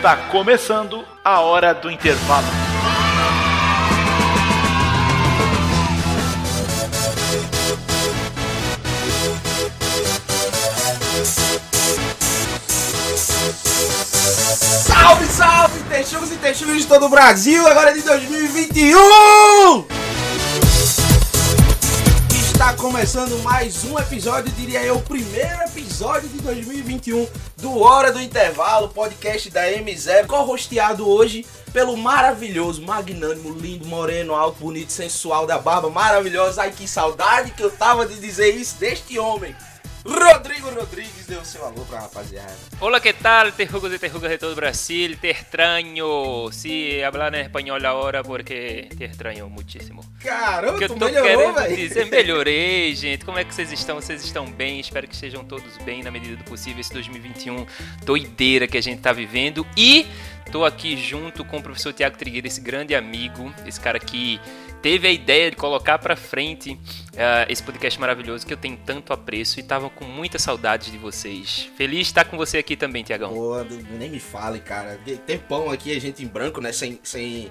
Está começando a hora do intervalo. Salve, salve, texugos e texugos de todo o Brasil, agora é de 2021! Está começando mais um episódio, diria eu, o primeiro episódio de 2021 do Hora do Intervalo, podcast da M0, co-hosteado hoje pelo maravilhoso, magnânimo, lindo, moreno, alto, bonito, sensual, da barba maravilhosa. Ai, que saudade que eu tava de dizer isso deste homem. Rodrigo Rodrigues deu seu alô pra rapaziada. Hola, ¿qué tal? Terrugos y terrugas de todo Brasil. Te extraño. Sí, hablar en español ahora porque te extraño muchísimo. Caramba, O que eu tô melhorou, querendo dizer, melhorei, gente. Como é que vocês estão? Vocês estão bem? Espero que estejam todos bem na medida do possível. Esse 2021 doideira que a gente tá vivendo. E tô aqui junto com o professor Tiago Trigueira, esse grande amigo, esse cara que teve a ideia de colocar pra frente ah, esse podcast maravilhoso que eu tenho tanto apreço e tava com muita saudade de vocês. Feliz de estar com você aqui também, Tiagão. Pô, nem me fale, cara. Tempão aqui, a gente em branco, né? Sem, sem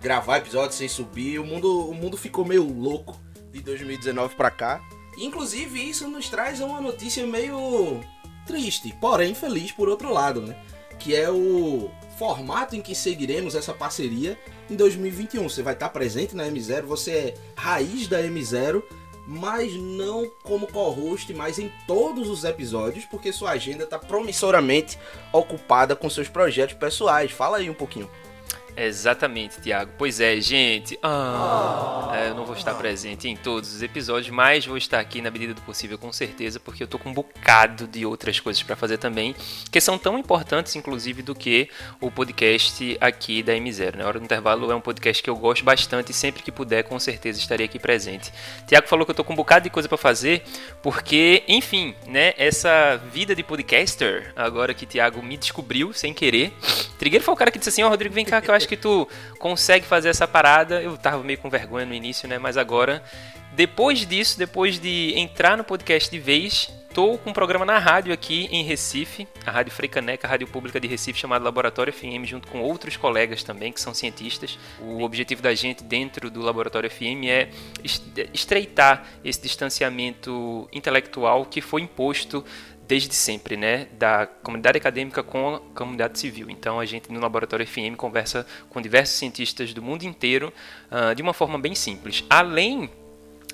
gravar episódio, sem subir. O mundo, o mundo ficou meio louco de 2019 pra cá. Inclusive, isso nos traz uma notícia meio triste, porém feliz por outro lado, né? Que é o formato em que seguiremos essa parceria em 2021. Você vai estar presente na M0, você é raiz da M0, mas não como co-host, mas em todos os episódios, porque sua agenda está promissoramente ocupada com seus projetos pessoais. Fala aí um pouquinho. Exatamente, Tiago. Pois é, gente. Ah, é, eu não vou estar presente em todos os episódios, mas vou estar aqui na medida do possível, com certeza, porque eu tô com um bocado de outras coisas para fazer também, que são tão importantes, inclusive, do que o podcast aqui da M0. Né? Hora do Intervalo é um podcast que eu gosto bastante e sempre que puder, com certeza estarei aqui presente. Tiago falou que eu tô com um bocado de coisa para fazer, porque, enfim, né, essa vida de podcaster, agora que Tiago me descobriu sem querer. Trigueiro foi o cara que disse assim: Ó, Rodrigo, vem cá que eu acho que tu consegue fazer essa parada. Eu tava meio com vergonha no início, né? Mas agora, depois disso, depois de entrar no podcast de vez, tô com um programa na rádio aqui em Recife, a Rádio Freicaneca, a rádio pública de Recife, chamada Laboratório FM, junto com outros colegas também que são cientistas. O objetivo da gente dentro do Laboratório FM é est- estreitar esse distanciamento intelectual que foi imposto desde sempre, né, da comunidade acadêmica com a comunidade civil. Então a gente no Laboratório FM conversa com diversos cientistas do mundo inteiro ah, de uma forma bem simples. Além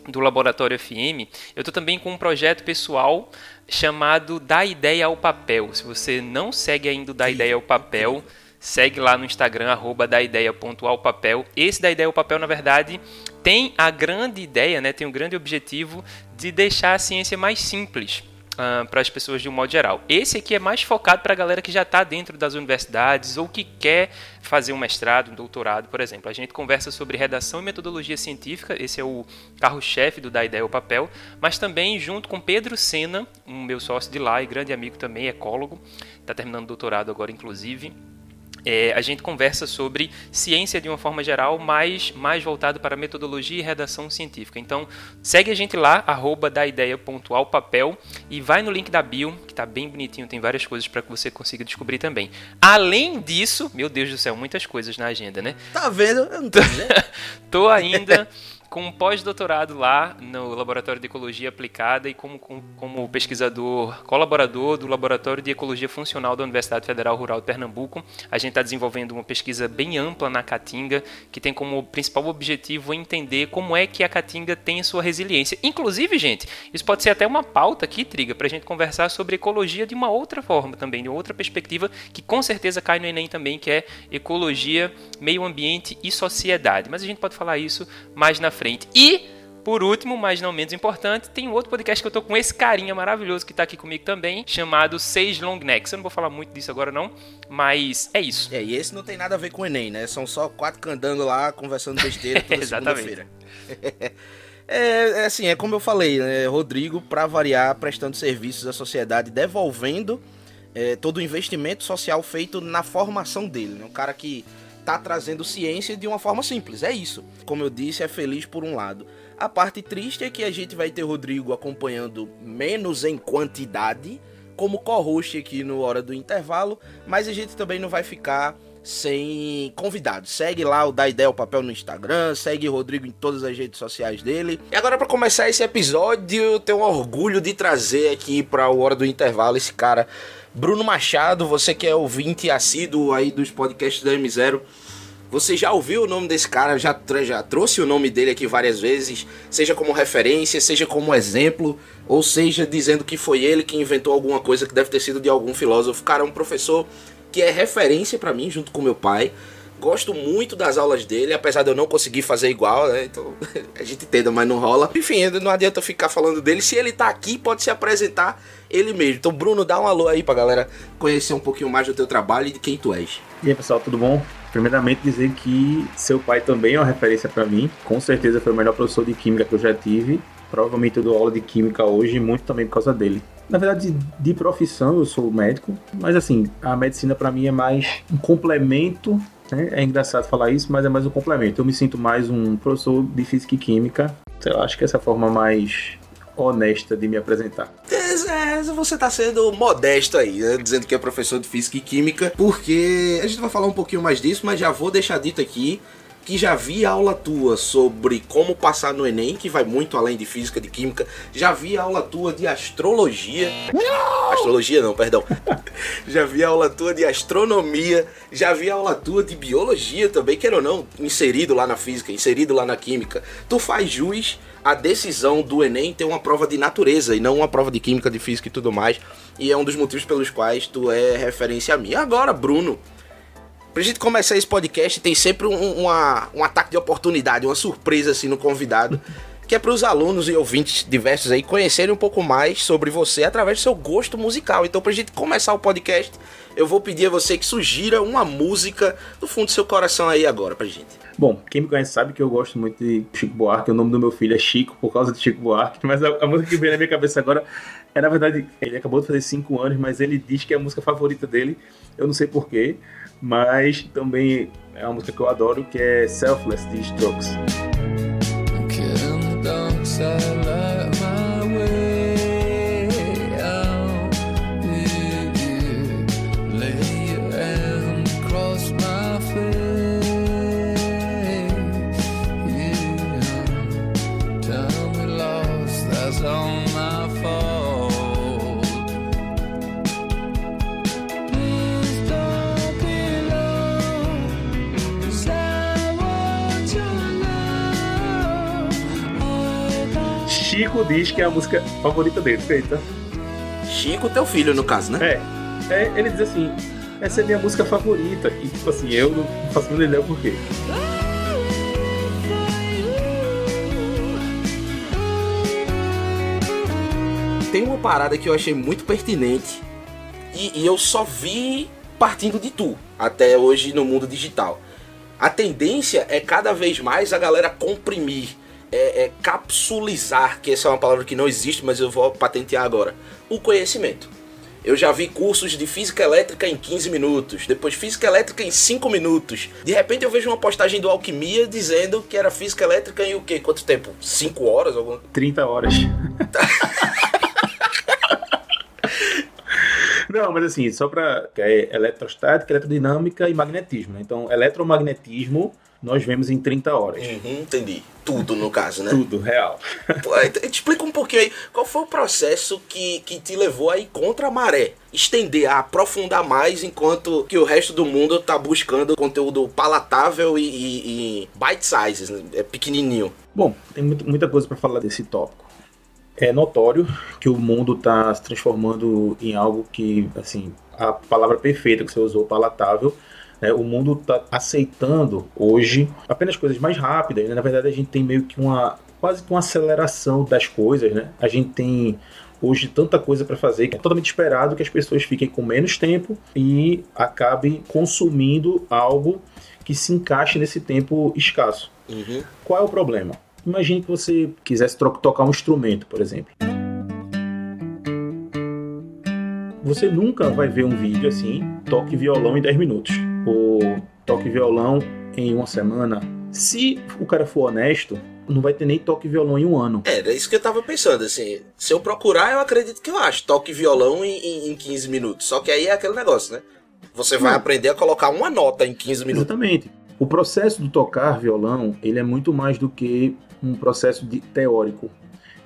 do Laboratório FM, eu estou também com um projeto pessoal chamado Da Ideia ao Papel. Se você não segue ainda o Da Ideia ao Papel, segue lá no Instagram, arroba daideia.alpapel. Esse Da Ideia ao Papel, na verdade, tem a grande ideia, né, tem o grande objetivo de deixar a ciência mais simples para as pessoas de um modo geral. Esse aqui é mais focado para a galera que já está dentro das universidades ou que quer fazer um mestrado, um doutorado, por exemplo. A gente conversa sobre redação e metodologia científica, esse é o carro-chefe do Da Ideia ao Papel, mas também junto com Pedro Sena, um meu sócio de lá e grande amigo também, ecólogo, está terminando doutorado agora, inclusive. É, a gente conversa sobre ciência de uma forma geral, mas mais voltado para metodologia e redação científica. Então, segue a gente lá, arroba daideia.alpapel e vai no link da bio, que está bem bonitinho, tem várias coisas para que você consiga descobrir também. Além disso, meu Deus do céu, muitas coisas na agenda, né? Tá vendo? Eu não tô dizendo. Tô ainda com um pós-doutorado lá no Laboratório de Ecologia Aplicada e como, como, como pesquisador colaborador do Laboratório de Ecologia Funcional da Universidade Federal Rural de Pernambuco. A gente está desenvolvendo uma pesquisa bem ampla na Caatinga, que tem como principal objetivo entender como é que a Caatinga tem sua resiliência. Inclusive, gente, isso pode ser até uma pauta aqui, Triga, para a gente conversar sobre ecologia de uma outra forma também, de outra perspectiva, que com certeza cai no Enem também, que é ecologia, meio ambiente e sociedade. Mas a gente pode falar isso mais na frente. E, por último, mas não menos importante, tem um outro podcast que eu tô com esse carinha maravilhoso que tá aqui comigo também, chamado Seis Long Necks. Eu não vou falar muito disso agora não, mas é isso. É, e esse não tem nada a ver com o Enem, né? São só quatro candangos lá conversando besteira toda segunda-feira. É, é assim, é como eu falei, né? Rodrigo, para variar, prestando serviços à sociedade, devolvendo é, todo o investimento social feito na formação dele. Né? Um cara que tá trazendo ciência de uma forma simples, é isso. Como eu disse, é feliz por um lado. A parte triste é que a gente vai ter Rodrigo acompanhando menos em quantidade, como co-host aqui no Hora do Intervalo, mas a gente também não vai ficar sem convidados. Segue lá o Da Ideia o Papel no Instagram, segue o Rodrigo em todas as redes sociais dele. E agora para começar esse episódio, eu tenho orgulho de trazer aqui para o Hora do Intervalo esse cara, Bruno Machado, você que é ouvinte assíduo aí dos podcasts da M0. Você já ouviu o nome desse cara, já, já trouxe o nome dele aqui várias vezes, seja como referência, seja como exemplo, ou seja dizendo que foi ele que inventou alguma coisa que deve ter sido de algum filósofo. Cara, é um professor que é referência para mim, junto com meu pai. Gosto muito das aulas dele, apesar de eu não conseguir fazer igual, né? Então a gente entenda, mas não rola. Enfim, não adianta ficar falando dele. Se ele tá aqui, pode se apresentar ele mesmo. Então, Bruno, dá um alô aí pra galera conhecer um pouquinho mais do teu trabalho e de quem tu és. E aí, pessoal, tudo bom? Primeiramente, dizer que seu pai também é uma referência para mim. Com certeza foi o melhor professor de química que eu já tive. Provavelmente eu dou aula de química hoje, muito também por causa dele. Na verdade, de profissão eu sou médico, mas assim, a medicina para mim é mais um complemento. Né? É engraçado falar isso, mas é mais um complemento. Eu me sinto mais um professor de física e química. Eu acho que essa é forma mais honesta de me apresentar. É, você tá sendo modesto aí, né? dizendo que é professor de física e química, porque a gente vai falar um pouquinho mais disso, mas já vou deixar dito aqui que já vi aula tua sobre como passar no Enem, que vai muito além de física, de química. Já vi aula tua de astrologia. Não! Astrologia não, perdão. já vi aula tua de astronomia. Já vi aula tua de biologia também, quer ou não, inserido lá na física, inserido lá na química. Tu faz jus a decisão do Enem ter uma prova de natureza e não uma prova de química, de física e tudo mais. E é um dos motivos pelos quais tu é referência a mim. Agora, Bruno, Pra gente começar esse podcast, tem sempre um, uma, um ataque de oportunidade, uma surpresa assim no convidado. Que é para os alunos e ouvintes diversos aí conhecerem um pouco mais sobre você através do seu gosto musical. Então, pra gente começar o podcast, eu vou pedir a você que sugira uma música do fundo do seu coração aí agora pra gente. Bom, quem me conhece sabe que eu gosto muito de Chico Buarque. O nome do meu filho é Chico por causa de Chico Buarque. Mas a, a música que veio na minha cabeça agora é, na verdade, ele acabou de fazer 5 anos, mas ele diz que é a música favorita dele. Eu não sei porquê mas também é uma música que eu adoro, que é Selfless de Strokes. Chico diz que é a música favorita dele, feita. Chico, teu filho, no caso, né? É. é ele diz assim: essa é minha música favorita. E, tipo assim, eu não faço nem ideia por quê. Tem uma parada que eu achei muito pertinente e, e eu só vi partindo de tu até hoje no mundo digital. A tendência é cada vez mais a galera comprimir é, é capsulizar, que essa é uma palavra que não existe, mas eu vou patentear agora, o conhecimento. Eu já vi cursos de física elétrica em 15 minutos, depois física elétrica em 5 minutos. De repente eu vejo uma postagem do Alquimia dizendo que era física elétrica em o quê? Quanto tempo? 5 horas? Algum... 30 horas. Não, mas assim, só para. É eletrostática, eletrodinâmica e magnetismo. Né? Então, eletromagnetismo nós vemos em 30 horas. Uhum, entendi. Tudo, no caso, né? Tudo, real. Pô, te explica um pouquinho aí, qual foi o processo que, que te levou a ir contra a maré? Estender, a aprofundar mais, enquanto que o resto do mundo tá buscando conteúdo palatável e, e, e bite sizes, né? é pequenininho. Bom, tem muita coisa para falar desse tópico. É notório que o mundo está se transformando em algo que, assim, a palavra perfeita que você usou, palatável, né? O mundo está aceitando hoje apenas coisas mais rápidas. Né? Na verdade, a gente tem meio que uma quase que uma aceleração das coisas. Né? A gente tem hoje tanta coisa para fazer que é totalmente esperado que as pessoas fiquem com menos tempo e acabem consumindo algo que se encaixe nesse tempo escasso. Uhum. Qual é o problema? Imagine que você quisesse tocar um instrumento, por exemplo. Você nunca vai ver um vídeo assim, toque violão em 10 minutos ou toque violão em uma semana. Se o cara for honesto, não vai ter nem toque violão em um ano. É, era isso que eu tava pensando, assim. Se eu procurar, eu acredito que eu acho. Toque violão em, em 15 minutos. Só que aí é aquele negócio, né? Você vai aprender a colocar uma nota em 15 minutos. Exatamente. O processo do tocar violão, ele é muito mais do que um processo de teórico.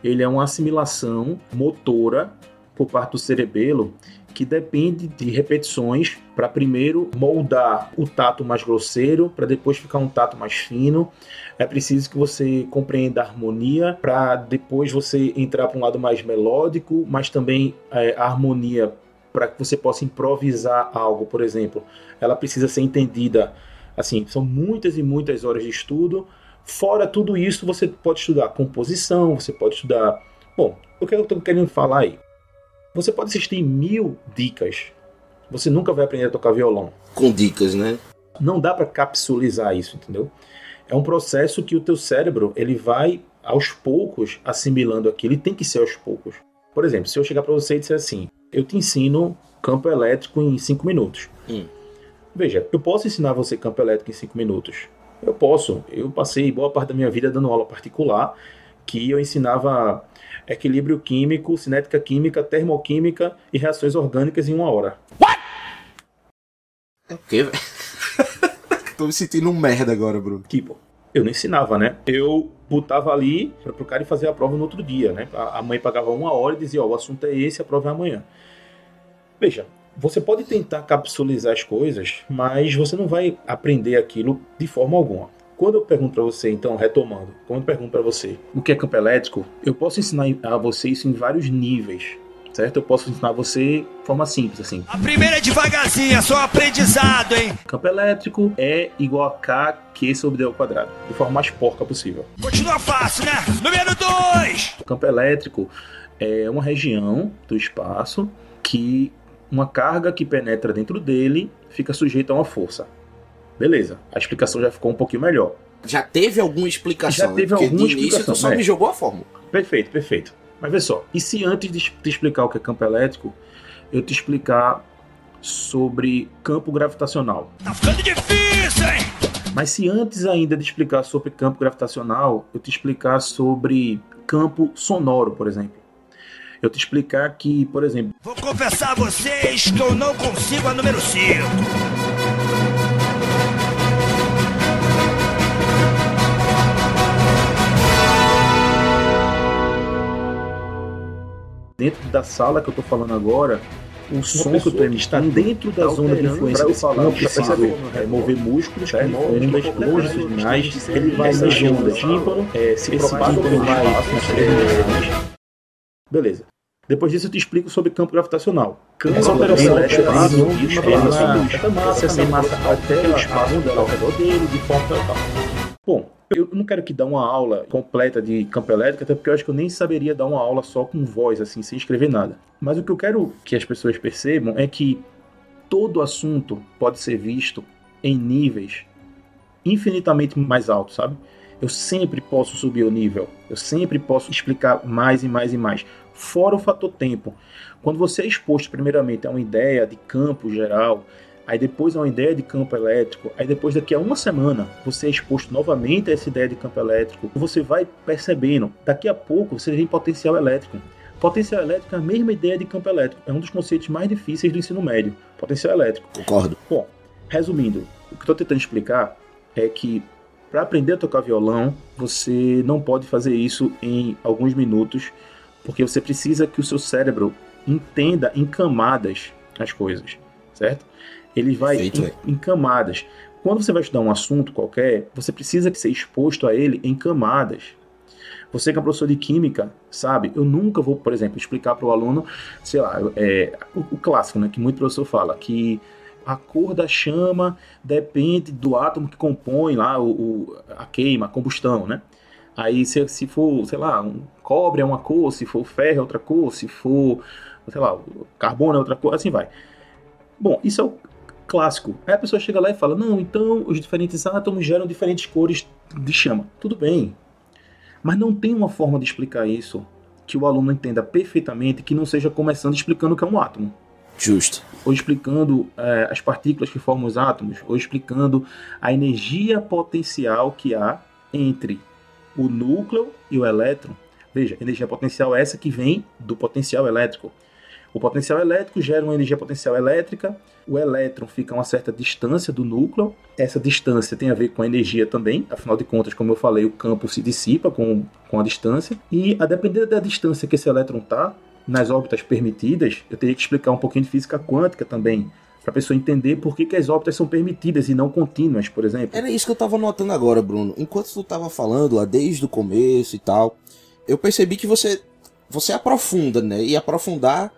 Ele é uma assimilação motora por parte do cerebelo que depende de repetições para primeiro moldar o tato mais grosseiro, para depois ficar um tato mais fino. É preciso que você compreenda a harmonia para depois você entrar para um lado mais melódico, mas também é, a harmonia para que você possa improvisar algo, por exemplo. Ela precisa ser entendida. Assim, são muitas e muitas horas de estudo. Fora tudo isso, você pode estudar composição, você pode estudar. Bom, o que eu estou querendo falar aí? Você pode assistir mil dicas. Você nunca vai aprender a tocar violão. Com dicas, né? Não dá para capsulizar isso, entendeu? É um processo que o teu cérebro ele vai aos poucos assimilando aquilo. Ele tem que ser aos poucos. Por exemplo, se eu chegar para você e disser assim, eu te ensino campo elétrico em 5 minutos. Hum. Veja, eu posso ensinar você campo elétrico em 5 minutos. Eu posso. Eu passei boa parte da minha vida dando aula particular, que eu ensinava equilíbrio químico, cinética química, termoquímica e reações orgânicas em uma hora. What? É o quê, velho? Tô me sentindo um merda agora, Bruno. Tipo, eu não ensinava, né? Eu botava ali para o cara fazer a prova no outro dia, né? A mãe pagava uma hora e dizia, ó, oh, o assunto é esse, a prova é amanhã. Veja, você pode tentar capsulizar as coisas, mas você não vai aprender aquilo de forma alguma. Quando eu pergunto para você, então, retomando, quando eu pergunto para você o que é campo elétrico, eu posso ensinar a você isso em vários níveis, certo? Eu posso ensinar você de forma simples, assim. A primeira é devagarzinho, é só aprendizado, hein? Campo elétrico é igual a K sobre D ao quadrado, de forma mais porca possível. Continua fácil, né? Número 2! Campo elétrico é uma região do espaço que uma carga que penetra dentro dele fica sujeita a uma força. Beleza, a explicação já ficou um pouquinho melhor. Já teve alguma explicação? Já teve né? alguma de explicação. tu só é. me jogou a fórmula. Perfeito, perfeito. Mas vê só, e se antes de te explicar o que é campo elétrico, eu te explicar sobre campo gravitacional? Tá ficando difícil, hein? Mas se antes ainda de explicar sobre campo gravitacional, eu te explicar sobre campo sonoro, por exemplo. Eu te explicar que, por exemplo. Vou confessar a vocês que eu não consigo a número 5. Dentro da sala que eu tô falando agora, o som que eu tô emitindo está dentro da zona de influência desse campo, eu preciso é, mover músculos, é, ondas longitudinais, ele vai mexendo o tímpano, é, se propaga no espaço, é, Beleza. Depois disso eu te explico sobre campo gravitacional. Campo Essa operação é espaço, essa massa, essa massa altera o espaço ao redor dele de forma tal. Bom, eu não quero que dá uma aula completa de campo elétrico, até porque eu acho que eu nem saberia dar uma aula só com voz, assim, sem escrever nada. Mas o que eu quero que as pessoas percebam é que todo assunto pode ser visto em níveis infinitamente mais altos, sabe? Eu sempre posso subir o nível, eu sempre posso explicar mais e mais e mais. Fora o fator tempo. Quando você é exposto primeiramente a uma ideia de campo geral, aí depois a uma ideia de campo elétrico, aí depois daqui a uma semana você é exposto novamente a essa ideia de campo elétrico, você vai percebendo, daqui a pouco você tem potencial elétrico. Potencial elétrico é a mesma ideia de campo elétrico, é um dos conceitos mais difíceis do ensino médio, potencial elétrico. Concordo. Bom, resumindo, o que estou tentando explicar é que para aprender a tocar violão, você não pode fazer isso em alguns minutos, porque você precisa que o seu cérebro entenda em camadas as coisas, certo? Ele vai Feito, em, em camadas. Quando você vai estudar um assunto qualquer, você precisa ser exposto a ele em camadas. Você que é professor de química, sabe? Eu nunca vou, por exemplo, explicar para o aluno, sei lá, é, o, o, clássico, né? Que muito professor fala, que a cor da chama depende do átomo que compõe lá o, o a queima, a combustão, né? Aí se, se for, sei lá, um cobre é uma cor, se for ferro é outra cor, se for, sei lá, carbono é outra cor, assim vai. Bom, isso é o, clássico. Aí a pessoa chega lá e fala: não, então os diferentes átomos geram diferentes cores de chama. Tudo bem. Mas não tem uma forma de explicar isso que o aluno entenda perfeitamente que não seja começando explicando o que é um átomo. Justo. Ou explicando é, as partículas que formam os átomos, ou explicando a energia potencial que há entre o núcleo e o elétron. Veja, energia potencial é essa que vem do potencial elétrico. O potencial elétrico gera uma energia potencial elétrica, o elétron fica a uma certa distância do núcleo, essa distância tem a ver com a energia também, afinal de contas, como eu falei, o campo se dissipa com, com a distância, e a depender da distância que esse elétron está, nas órbitas permitidas, eu teria que explicar um pouquinho de física quântica também, para a pessoa entender por que, que as órbitas são permitidas e não contínuas, por exemplo. Era isso que eu tava notando agora, Bruno. Enquanto tu tava falando lá desde o começo e tal, eu percebi que você você aprofunda, né? E aprofundar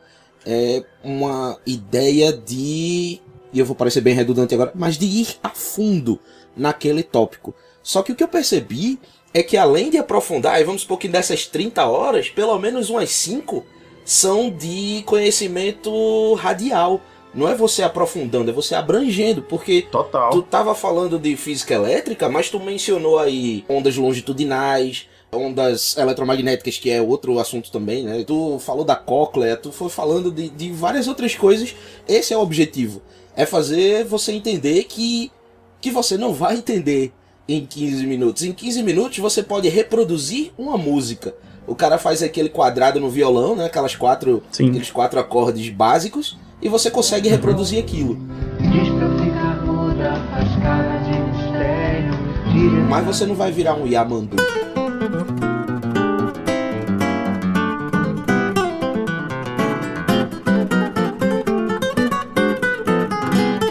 é uma ideia de e eu vou parecer bem redundante agora, mas de ir a fundo naquele tópico. Só que o que eu percebi é que além de aprofundar, e vamos supor que dessas 30 horas, pelo menos umas 5 são de conhecimento radial. Não é você aprofundando, é você abrangendo, porque Total. tu tava falando de física elétrica, mas tu mencionou aí ondas longitudinais, ondas eletromagnéticas, que é outro assunto também, né? Tu falou da cóclea, tu foi falando de, de várias outras coisas. Esse é o objetivo. É fazer você entender que, que você não vai entender em 15 minutos. Em 15 minutos você pode reproduzir uma música. O cara faz aquele quadrado no violão, né? Aquelas quatro, Sim. aqueles quatro acordes básicos, e você consegue reproduzir aquilo. Diz pra eu ficar muda, faz cara de mistério. Tira Mas você não vai virar um Yamandu.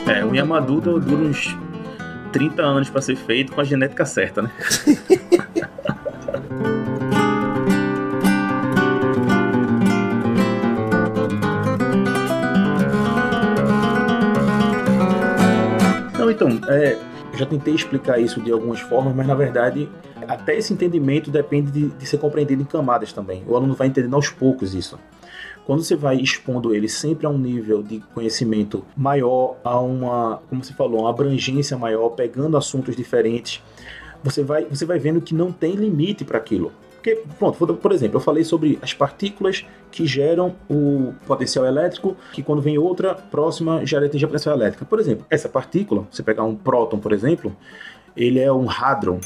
É, o Yamadu dura uns 30 anos para ser feito com a genética certa, né? Então, é, eu já tentei explicar isso de algumas formas, mas na verdade, até esse entendimento depende de, de ser compreendido em camadas também. O aluno vai entendendo aos poucos isso. Quando você vai expondo ele sempre a um nível de conhecimento maior, a uma, como você falou, uma abrangência maior, pegando assuntos diferentes, você vai, você vai vendo que não tem limite para aquilo. Porque, pronto, por- exemplo, eu falei sobre as partículas que geram o potencial elétrico, que quando vem outra próxima gera energia potencial elétrica. Por exemplo, essa partícula, você pegar um próton, por exemplo, ele é um hadron,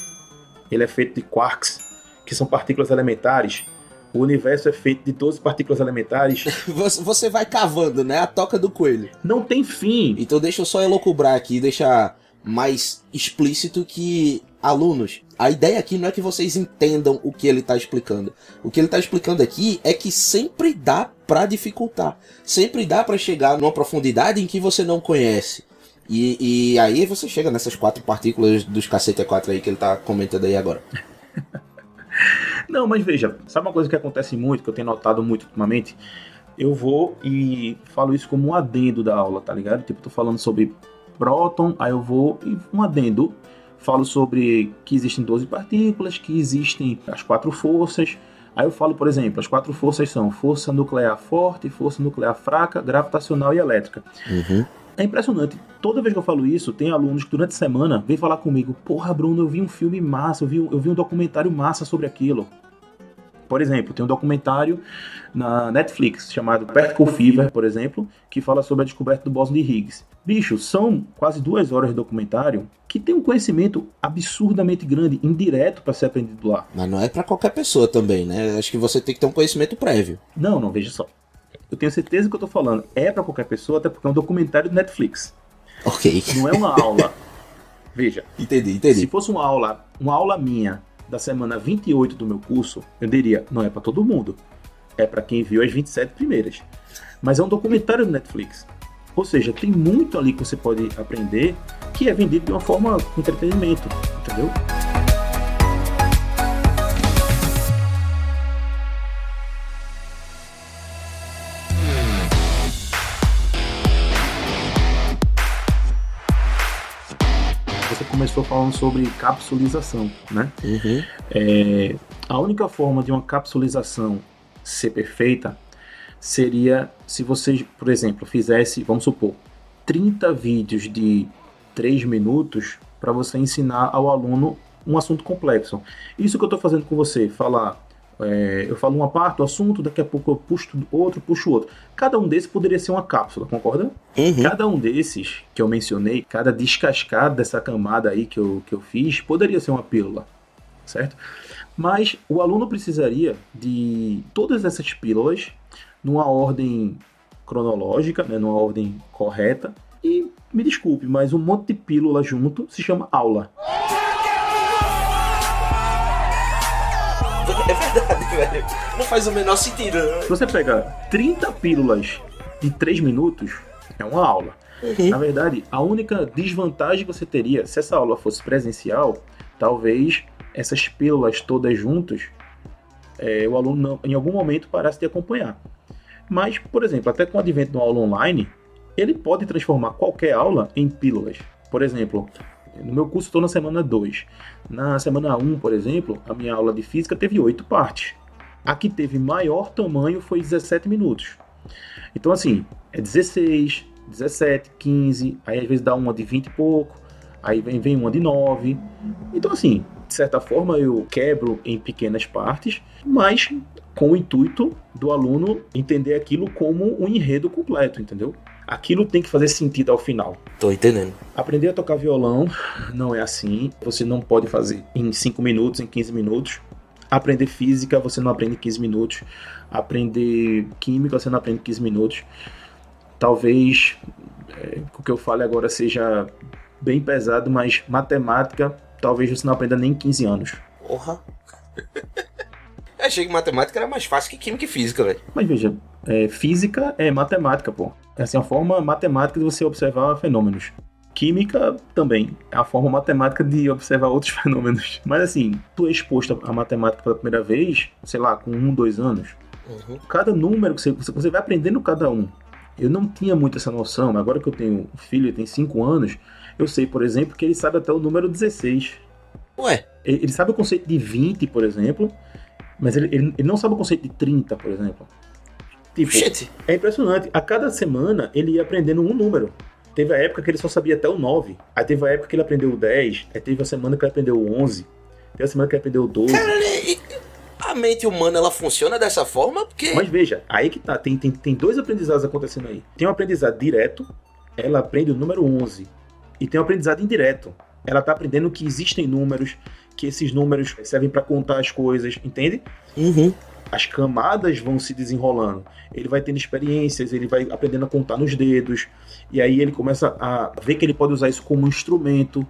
ele é feito de quarks, que são partículas elementares. O universo é feito de 12 partículas elementares. Você você vai cavando, né? A toca do coelho. Não tem fim. Então deixa eu só elocubrar aqui, deixar mais explícito que alunos, a ideia aqui não é que vocês entendam o que ele está explicando. O que ele está explicando aqui é que sempre dá para dificultar, sempre dá para chegar numa profundidade em que você não conhece. E, e aí você chega nessas quatro partículas dos cacete A4 aí que ele tá comentando aí agora. Não, mas veja, sabe uma coisa que acontece muito, que eu tenho notado muito ultimamente? Eu vou e falo isso como um adendo da aula, tá ligado? Tipo, tô falando sobre próton, aí eu vou e um adendo. Falo sobre que existem 12 partículas, que existem as quatro forças. Aí eu falo, por exemplo, as quatro forças são força nuclear forte, força nuclear fraca, gravitacional e elétrica. É impressionante. Toda vez que eu falo isso, tem alunos que durante a semana vêm falar comigo: Porra, Bruno, eu vi um filme massa, eu vi, eu vi um documentário massa sobre aquilo. Por exemplo, tem um documentário na Netflix chamado Particle Fever, por exemplo, que fala sobre a descoberta do bóson de Higgs. Bicho, são quase duas horas de documentário que tem um conhecimento absurdamente grande, indireto para ser aprendido lá. Mas não é para qualquer pessoa também, né? Acho que você tem que ter um conhecimento prévio. Não, não, veja só. Eu tenho certeza que eu tô falando é para qualquer pessoa, até porque é um documentário do Netflix. Ok. Não é uma aula. Veja, Entendi, Se entendi. fosse uma aula, uma aula minha da semana 28 do meu curso, eu diria, não é pra todo mundo. É pra quem viu as 27 primeiras. Mas é um documentário do Netflix. Ou seja, tem muito ali que você pode aprender que é vendido de uma forma com entretenimento, entendeu? Você começou falando sobre capsulização, né? Uhum. É, a única forma de uma capsulização ser perfeita seria se você, por exemplo, fizesse, vamos supor, 30 vídeos de 3 minutos para você ensinar ao aluno um assunto complexo. Isso que eu estou fazendo com você, falar. é, eu falo uma parte do assunto, daqui a pouco eu puxo outro, puxo outro. Cada um desses poderia ser uma cápsula, concorda? Uhum. Cada um desses que eu mencionei, cada descascado dessa camada aí que eu, que eu fiz, poderia ser uma pílula. certo? Mas o aluno precisaria de todas essas pílulas numa ordem cronológica, né, numa ordem correta. E me desculpe, mas um monte de pílula junto se chama aula. É verdade, velho. Não faz o menor sentido. né? Se você pega 30 pílulas de 3 minutos, é uma aula. Na verdade, a única desvantagem que você teria, se essa aula fosse presencial, talvez essas pílulas todas juntas, é, o aluno não- em algum momento parasse de acompanhar. Mas, por exemplo, até com o advento de uma aula online, ele pode transformar qualquer aula em pílulas. Por exemplo, no meu curso estou na semana 2. Na semana 1, por exemplo, a minha aula de física teve 8 partes. A que teve maior tamanho foi 17 minutos. Então, assim, é 16, 17, 15, aí às vezes dá uma de 20 e pouco, aí vem, vem uma de 9. Então, assim, certa forma eu quebro em pequenas partes, mas com o intuito do aluno entender aquilo como um enredo completo, entendeu? Aquilo tem que fazer sentido ao final. Tô entendendo. Aprender a tocar violão não é assim. Você não pode fazer em 5 minutos, em 15 minutos. Aprender física você não aprende em 15 minutos. Aprender química você não aprende em 15 minutos. Talvez é, o que eu fale agora seja bem pesado, mas matemática talvez você não aprenda nem em 15 anos. Porra. Eu achei que matemática era mais fácil que química e física, velho. Mas veja, é, física é matemática, pô. É assim, a forma matemática de você observar fenômenos. Química também é a forma matemática de observar outros fenômenos. Mas assim, tu é exposto à matemática pela primeira vez, sei lá, com um, dois anos. Uhum. Cada número que você, você vai aprendendo cada um. Eu não tinha muito essa noção, mas agora que eu tenho um filho, ele tem 5 anos, eu sei, por exemplo, que ele sabe até o número 16. Ué, Ele, sabe o conceito de 20, por exemplo, mas ele, ele, ele não sabe o conceito de 30, por exemplo. Tipo, gente. é impressionante. A cada semana ele ia aprendendo um número. Teve a época que ele só sabia até o 9. Aí teve a época que ele aprendeu o 10. Aí teve a semana que ele aprendeu o 11. Teve a semana que ele aprendeu o 12. A mente humana ela funciona dessa forma porque. Mas veja, aí que tá. Tem, tem, tem dois aprendizados acontecendo aí. Tem um aprendizado direto. Ela aprende o número 11. E tem um aprendizado indireto. Ela tá aprendendo que existem números. Que esses números servem para contar as coisas. Entende? Uhum. as camadas vão se desenrolando. Ele vai tendo experiências, ele vai aprendendo a contar nos dedos, e aí ele começa a ver que ele pode usar isso como um instrumento.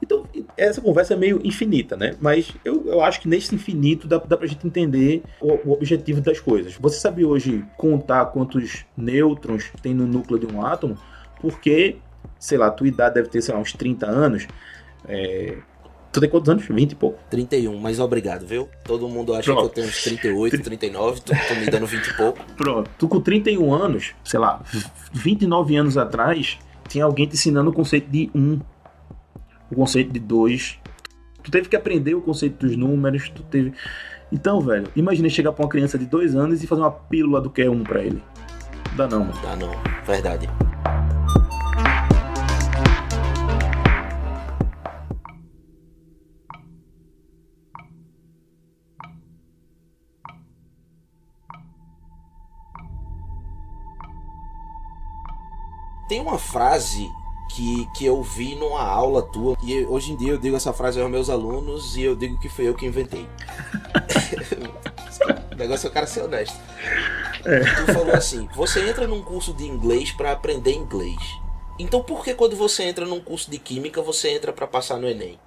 Então, essa conversa é meio infinita, né? Mas eu, eu acho que nesse infinito dá, dá pra gente entender o, o objetivo das coisas. Você sabe hoje contar quantos nêutrons tem no núcleo de um átomo? Porque, sei lá, a tua idade deve ter, sei lá, uns 30 anos. É... Tu tem quantos anos? 20 e pouco? 31, mas obrigado, viu? Todo mundo acha Pronto. que eu tenho uns 38, 39, tu, tu me dando 20 e pouco. Pronto. Tu com 31 anos, sei lá, 29 anos atrás, tinha alguém te ensinando o conceito de 1, o conceito de 2. Tu teve que aprender o conceito dos números, tu teve. Então, velho, imagina chegar pra uma criança de 2 anos e fazer uma pílula do que é 1 pra ele. Dá não, mano. Ah, não. Verdade. Tem uma frase que, que eu vi numa aula tua, e hoje em dia eu digo essa frase aos meus alunos e eu digo que foi eu que inventei. o negócio é o cara ser honesto. Tu falou assim: você entra num curso de inglês pra aprender inglês. Então por que quando você entra num curso de química você entra pra passar no Enem?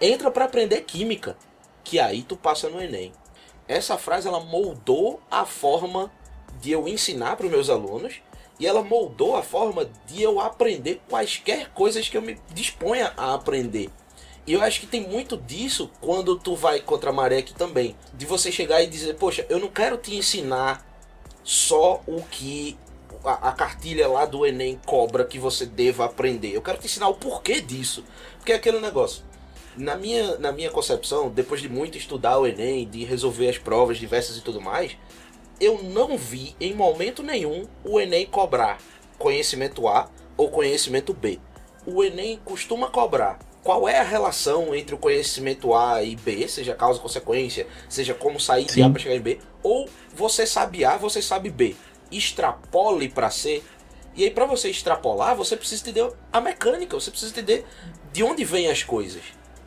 Entra pra aprender química, que aí tu passa no Enem. Essa frase ela moldou a forma de eu ensinar para os meus alunos e ela moldou a forma de eu aprender quaisquer coisas que eu me disponha a aprender. E eu acho que tem muito disso quando tu vai contra a maré aqui também. De você chegar e dizer, poxa, eu não quero te ensinar só o que a, a cartilha lá do Enem cobra que você deva aprender. Eu quero te ensinar o porquê disso. Porque é aquele negócio. Na minha, na minha concepção, depois de muito estudar o Enem, de resolver as provas diversas e tudo mais, eu não vi em momento nenhum o Enem cobrar conhecimento A ou conhecimento B. O Enem costuma cobrar qual é a relação entre o conhecimento A e B, seja causa e consequência, seja como sair de A Sim. para chegar em B, ou você sabe A, você sabe B. Extrapole para C. E aí, para você extrapolar, você precisa entender a mecânica, você precisa entender de onde vêm as coisas.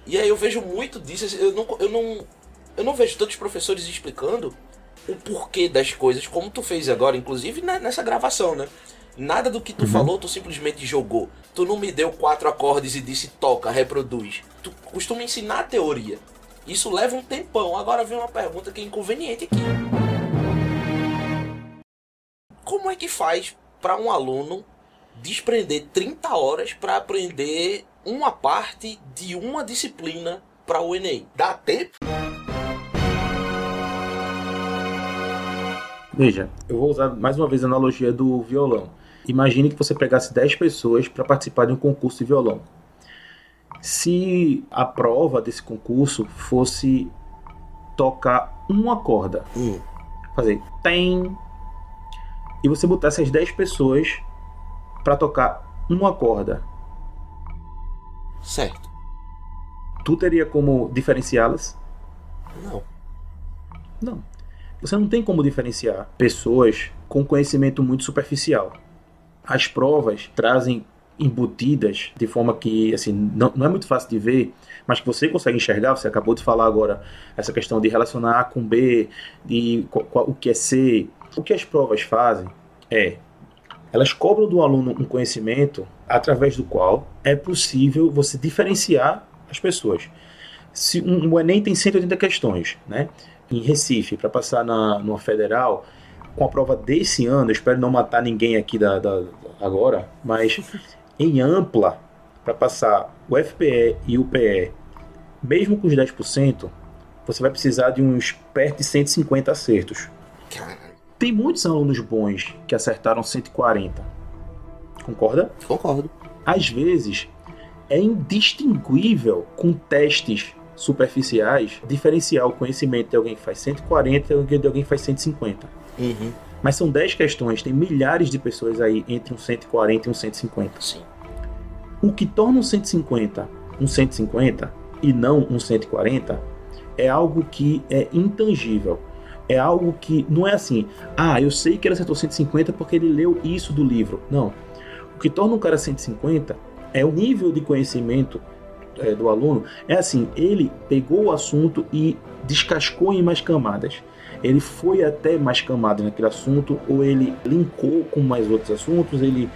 E aí eu vejo muito disso, eu não, eu não, eu não vejo tantos professores explicando o porquê das coisas, como tu fez agora, inclusive né, nessa gravação, né? Nada do que tu falou, tu simplesmente jogou. Tu não me deu quatro acordes e disse toca, reproduz. Tu costuma ensinar a teoria. Isso leva um tempão. Agora vem uma pergunta que é inconveniente aqui. Como é que faz para um aluno desprender 30 horas para aprender uma parte de uma disciplina para o Enem? Dá tempo? Veja, eu vou usar mais uma vez a analogia do violão. Imagine que você pegasse 10 pessoas para participar de um concurso de violão. Se a prova desse concurso fosse tocar uma corda, Hum. fazer tem e você botasse as 10 pessoas para tocar uma corda, Certo. tu teria como diferenciá-las? Não. Não. Você não tem como diferenciar pessoas com conhecimento muito superficial. As provas trazem embutidas de forma que assim não, não é muito fácil de ver, mas que você consegue enxergar. Você acabou de falar agora essa questão de relacionar A com B, de qual- qual- o que é C. O que as provas fazem é elas cobram do aluno um conhecimento através do qual é possível você diferenciar as pessoas. Se um, o Enem tem 180 questões, né? Em Recife, para passar na, numa federal, com a prova desse ano, eu espero não matar ninguém aqui da, da- agora, mas em ampla, para passar o FPE e o PE, mesmo com os 10%, você vai precisar de uns perto de 150 acertos. Tem muitos alunos bons que acertaram 140. Concorda? Concordo. Às vezes é indistinguível com testes superficiais diferenciar o conhecimento de alguém que faz 140 e de alguém que faz 150. Uhum. Mas são 10 questões, tem milhares de pessoas aí entre um 140 e um 150. Sim. O que torna um 150 um 150 e não um 140 é algo que é intangível. É algo que não é assim, ah, eu sei que ele acertou 150 porque ele leu isso do livro. Não. O que torna um cara 150 é o nível de conhecimento é, do aluno. É assim, ele pegou o assunto e descascou em mais camadas. Ele foi até mais camadas naquele assunto, ou ele linkou com mais outros assuntos, ele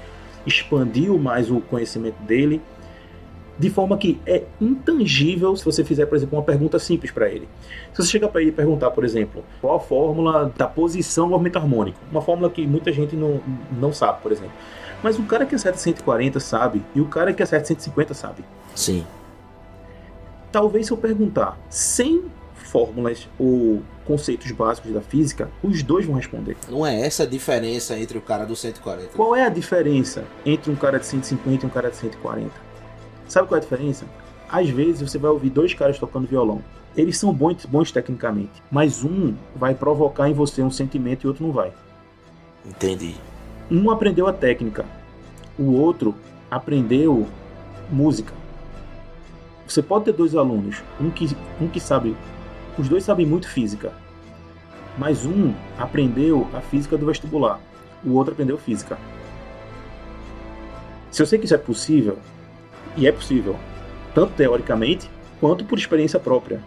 expandiu mais o conhecimento dele, de forma que é intangível se você fizer, por exemplo, uma pergunta simples para ele. Se você chegar para ele e perguntar, por exemplo, qual a fórmula da posição do movimento harmônico, uma fórmula que muita gente não, não sabe, por exemplo. Mas o cara que acerta 140 sabe, e o cara que acerta 150 sabe. Sim. Talvez se eu perguntar 100 fórmulas ou conceitos básicos da física, os dois vão responder. Não é essa a diferença entre o cara do 140. Qual é a diferença entre um cara de 150 e um cara de 140? Sabe qual é a diferença? Às vezes você vai ouvir dois caras tocando violão. Eles são bons, bons tecnicamente, mas um vai provocar em você um sentimento e o outro não vai. Entendi. Um aprendeu a técnica, o outro aprendeu música. Você pode ter dois alunos, um que, um que sabe, os dois sabem muito física, mas um aprendeu a física do vestibular, o outro aprendeu física. Se eu sei que isso é possível, e é possível, tanto teoricamente quanto por experiência própria.